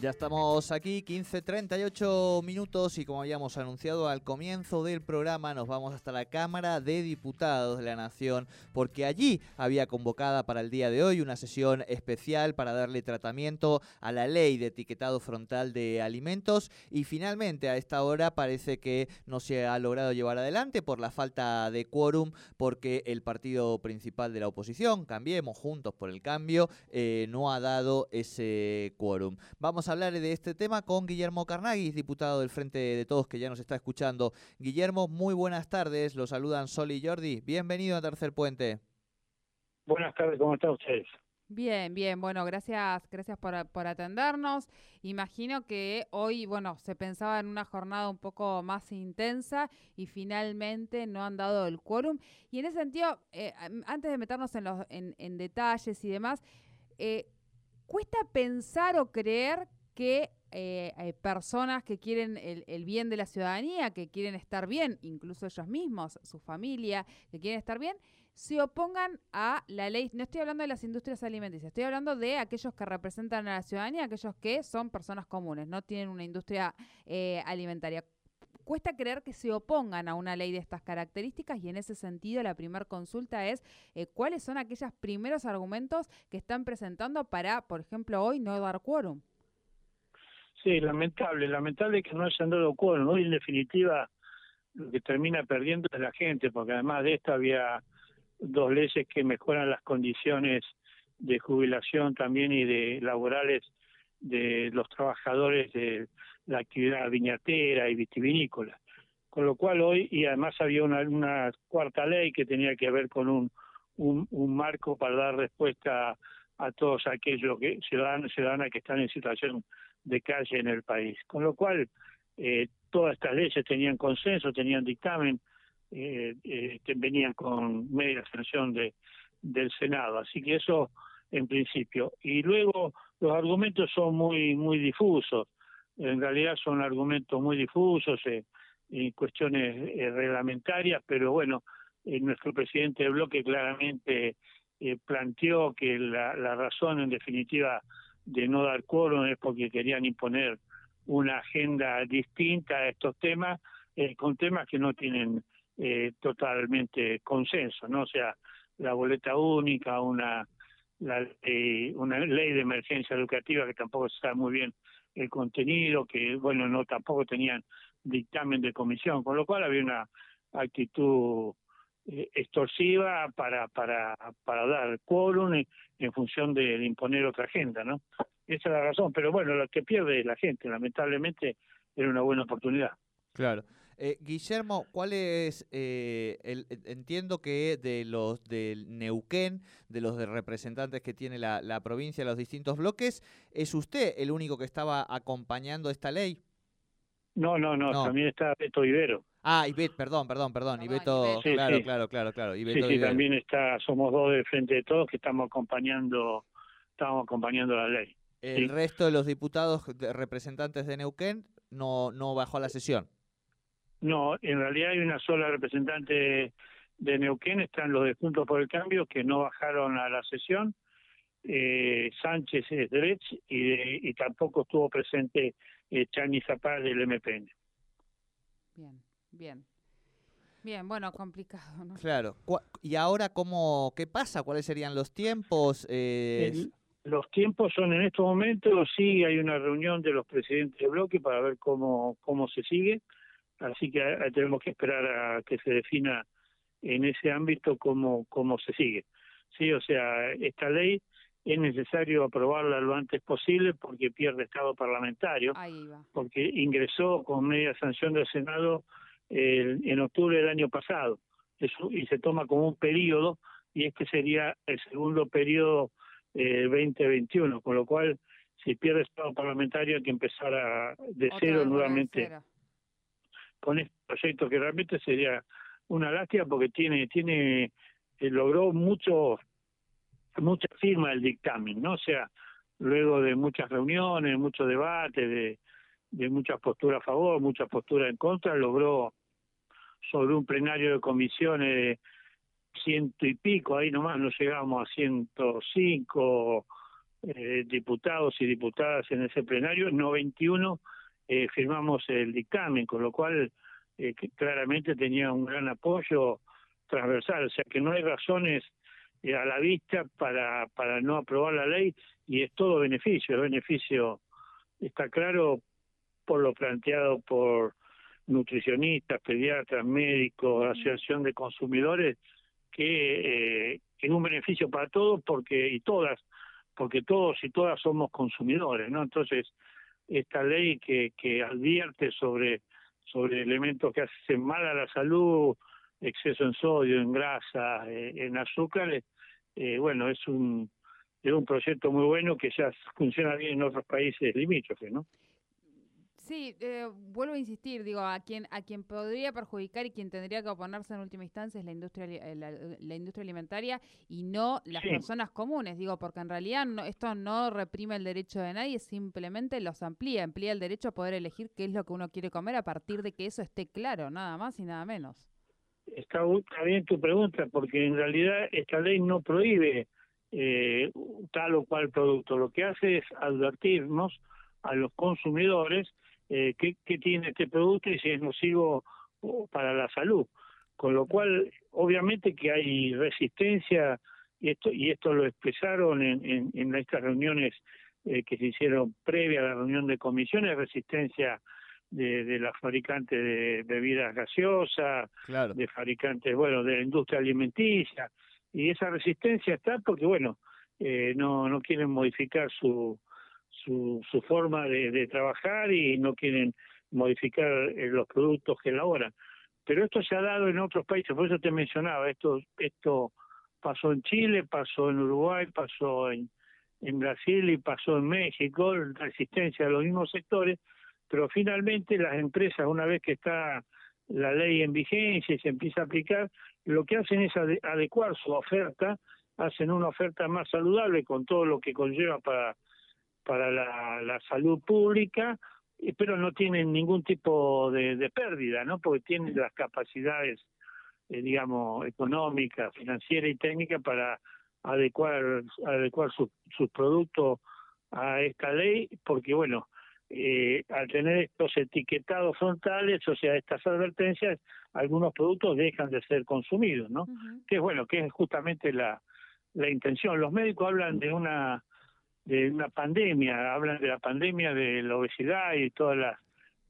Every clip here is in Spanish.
Ya estamos aquí, 15.38 minutos y como habíamos anunciado al comienzo del programa nos vamos hasta la Cámara de Diputados de la Nación porque allí había convocada para el día de hoy una sesión especial para darle tratamiento a la ley de etiquetado frontal de alimentos y finalmente a esta hora parece que no se ha logrado llevar adelante por la falta de quórum porque el partido principal de la oposición, Cambiemos Juntos por el Cambio, eh, no ha dado ese quórum. Vamos hablar de este tema con Guillermo Carnaghi, diputado del Frente de Todos que ya nos está escuchando. Guillermo, muy buenas tardes. Los saludan Sol y Jordi. Bienvenido a Tercer Puente. Buenas tardes, ¿cómo están ustedes? Bien, bien, bueno, gracias, gracias por, por, atendernos. Imagino que hoy, bueno, se pensaba en una jornada un poco más intensa y finalmente no han dado el quórum. Y en ese sentido, eh, antes de meternos en, los, en, en detalles y demás, eh, cuesta pensar o creer que eh, personas que quieren el, bien de la ciudadanía, que quieren estar bien, incluso ellos mismos, su familia, que quieren estar bien, se opongan a la ley. No estoy hablando de las industrias alimenticias, estoy hablando de aquellos que representan a la ciudadanía, aquellos que son personas comunes, no tienen una industria eh, alimentaria cuesta creer que se opongan a una ley de estas características y en ese sentido la primera consulta es eh, cuáles son aquellos primeros argumentos que están presentando para, por ejemplo, hoy no dar quórum. Sí, lamentable, lamentable que no hayan dado quórum. Hoy, en definitiva, lo que termina perdiendo es la gente, porque además de esto había dos leyes que mejoran las condiciones de jubilación también y de laborales de los trabajadores de la actividad viñatera y vitivinícola. Con lo cual hoy, y además había una, cuarta ley que tenía que ver con un, un, un marco para dar respuesta a todos aquellos que, ciudadanos y ciudadanas que están en situación de calle en el país. Con lo cual, eh, todas estas leyes tenían consenso, tenían dictamen, eh, eh, venían con media sanción de, del Senado. Así que eso en principio. Y luego los argumentos son muy, muy difusos. En realidad son argumentos muy difusos en cuestiones eh, reglamentarias, pero bueno, nuestro presidente de bloque claramente planteó que la razón en definitiva de no dar quórum es porque querían imponer una agenda distinta a estos temas, eh, con temas que no tienen eh, totalmente consenso, ¿no? O sea, la boleta única, una, la, una ley de emergencia educativa que tampoco se sabe muy bien el contenido, que, bueno, no tampoco tenían dictamen de comisión, con lo cual había una actitud eh, extorsiva para, para, para dar quórum en, función de, imponer otra agenda, ¿no? Esa es la razón, pero bueno, lo que pierde la gente, lamentablemente, era una buena oportunidad. Claro. Eh, Guillermo, ¿cuál es, eh, el, entiendo que de los del Neuquén, de los de representantes que tiene la, la provincia, los distintos bloques, ¿es usted el único que estaba acompañando esta ley? No, no, no, también está Beto Ibero. Ah, Ibeto, perdón, perdón, perdón, Ibeto, claro, claro, claro, claro, sí, sí, también está, somos dos de frente de todos que estamos acompañando, estamos acompañando la ley. El resto de los diputados representantes de Neuquén no, no bajó a la sesión. No, en realidad hay una sola representante de Neuquén, están los de Juntos por el Cambio que no bajaron a la sesión, eh, Sánchez es derecho y, y tampoco estuvo presente eh, Chani Zapal del MPN. Bien. Bien. Bien, bueno, complicado, ¿no? Claro. ¿Y ahora cómo, qué pasa? ¿Cuáles serían los tiempos? Eh... los tiempos son en estos momentos, sí, hay una reunión de los presidentes de bloque para ver cómo, cómo se sigue, así que eh, tenemos que esperar a que se defina en ese ámbito cómo, cómo se sigue. Sí, o sea, esta ley es necesario aprobarla lo antes posible porque pierde estado parlamentario, porque ingresó con media sanción del Senado en octubre del año pasado. Eso, y se toma como un periodo y este sería el segundo periodo eh, 2021, con lo cual si pierde Estado parlamentario hay que empezar a, de cero nuevamente. con este proyecto que realmente sería una lástima porque tiene tiene eh, logró mucho mucha firma el dictamen, ¿no? O sea, luego de muchas reuniones, muchos debates, de, de muchas posturas a favor, muchas posturas en contra, logró sobre un plenario de comisiones ciento y pico, ahí nomás no llegamos a ciento cinco eh, diputados y diputadas en ese plenario, 91 eh, firmamos el dictamen, con lo cual eh, claramente tenía un gran apoyo transversal, o sea que no hay razones eh, a la vista para, para no aprobar la ley y es todo beneficio, el beneficio está claro por lo planteado por nutricionistas, pediatras, médicos, asociación de consumidores, que eh, es un beneficio para todos porque y todas, porque todos y todas somos consumidores, ¿no? Entonces, esta ley que, que advierte sobre, sobre elementos que hacen mal a la salud, exceso en sodio, en grasa, eh, en azúcares, eh, bueno, es un, es un proyecto muy bueno que ya funciona bien en otros países limítrofes, ¿no? Sí, eh, vuelvo a insistir, digo, a quien a quien podría perjudicar y quien tendría que oponerse en última instancia es la industria eh, la, industria alimentaria y no las personas comunes, digo, porque en realidad no, esto no reprime el derecho de nadie, simplemente los amplía, amplía el derecho a poder elegir qué es lo que uno quiere comer a partir de que eso esté claro, nada más y nada menos. Está, bien tu pregunta, porque en realidad esta ley no prohíbe eh, tal o cual producto, lo que hace es advertirnos a los consumidores eh, qué, tiene este producto y si es nocivo para la salud. Con lo cual, obviamente que hay resistencia, y esto, y esto lo expresaron en, en, estas reuniones eh, que se hicieron previa a la reunión de comisiones, resistencia de, de las fabricantes de bebidas gaseosas, de fabricantes, bueno, de la industria alimenticia, y esa resistencia está porque, bueno, eh, no, no quieren modificar su, su, su forma de, trabajar y no quieren modificar eh, los productos que elaboran. Pero esto se ha dado en otros países, por eso te mencionaba, esto, esto pasó en Chile, pasó en Uruguay, pasó en, en Brasil y pasó en México, resistencia de los mismos sectores, pero finalmente las empresas, una vez que está la ley en vigencia y se empieza a aplicar, lo que hacen es adecuar su oferta, hacen una oferta más saludable con todo lo que conlleva para para la, salud pública, pero no tienen ningún tipo de, pérdida, ¿no? Porque tienen las capacidades, eh, digamos, económicas, financieras y técnicas para adecuar adecuar sus productos a esta ley, porque bueno, eh, al tener estos etiquetados frontales, o sea, estas advertencias, algunos productos dejan de ser consumidos, ¿no? Que es bueno, que es justamente la, la intención. Los médicos hablan de una de una pandemia, hablan de la pandemia de la obesidad y todas las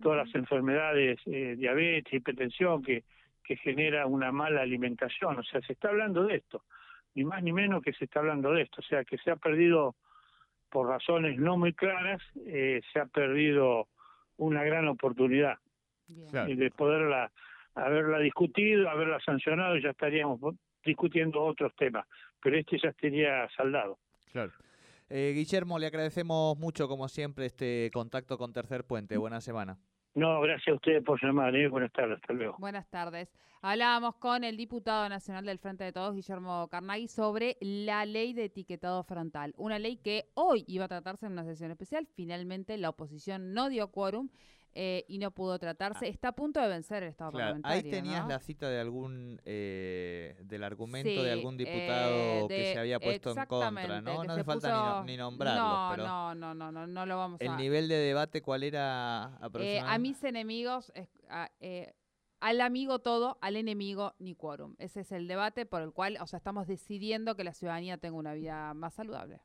todas las enfermedades, eh, diabetes, hipertensión que que genera una mala alimentación, o sea, se está hablando de esto, ni más ni menos que se está hablando de esto, o sea, que se ha perdido por razones no muy claras, eh, se ha perdido una gran oportunidad. De poderla haberla discutido, haberla sancionado, ya estaríamos discutiendo otros temas, pero este ya estaría saldado. Claro. Eh, Guillermo, le agradecemos mucho, como siempre, este contacto con Tercer Puente. Buena semana. No, gracias a ustedes por llamar. ¿eh? Buenas tardes, hasta luego. Buenas tardes. Hablábamos con el diputado nacional del Frente de Todos, Guillermo Carnaghi, sobre la ley de etiquetado frontal. Una ley que hoy iba a tratarse en una sesión especial. Finalmente la oposición no dio quórum eh, y no pudo tratarse. Está a punto de vencer el Estado parlamentario. Ahí tenías la cita de algún eh, del argumento de algún diputado eh, que se había puesto en contra, ¿no? No hace falta ni, nombrarlo. No, no, no, no, no, no lo vamos ¿El a. ¿El nivel de debate cuál era a mis enemigos al amigo todo, al enemigo ni quórum. Ese es el debate por el cual, o sea, estamos decidiendo que la ciudadanía tenga una vida más saludable.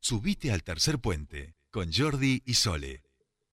Subite al tercer puente con Jordi y Sole.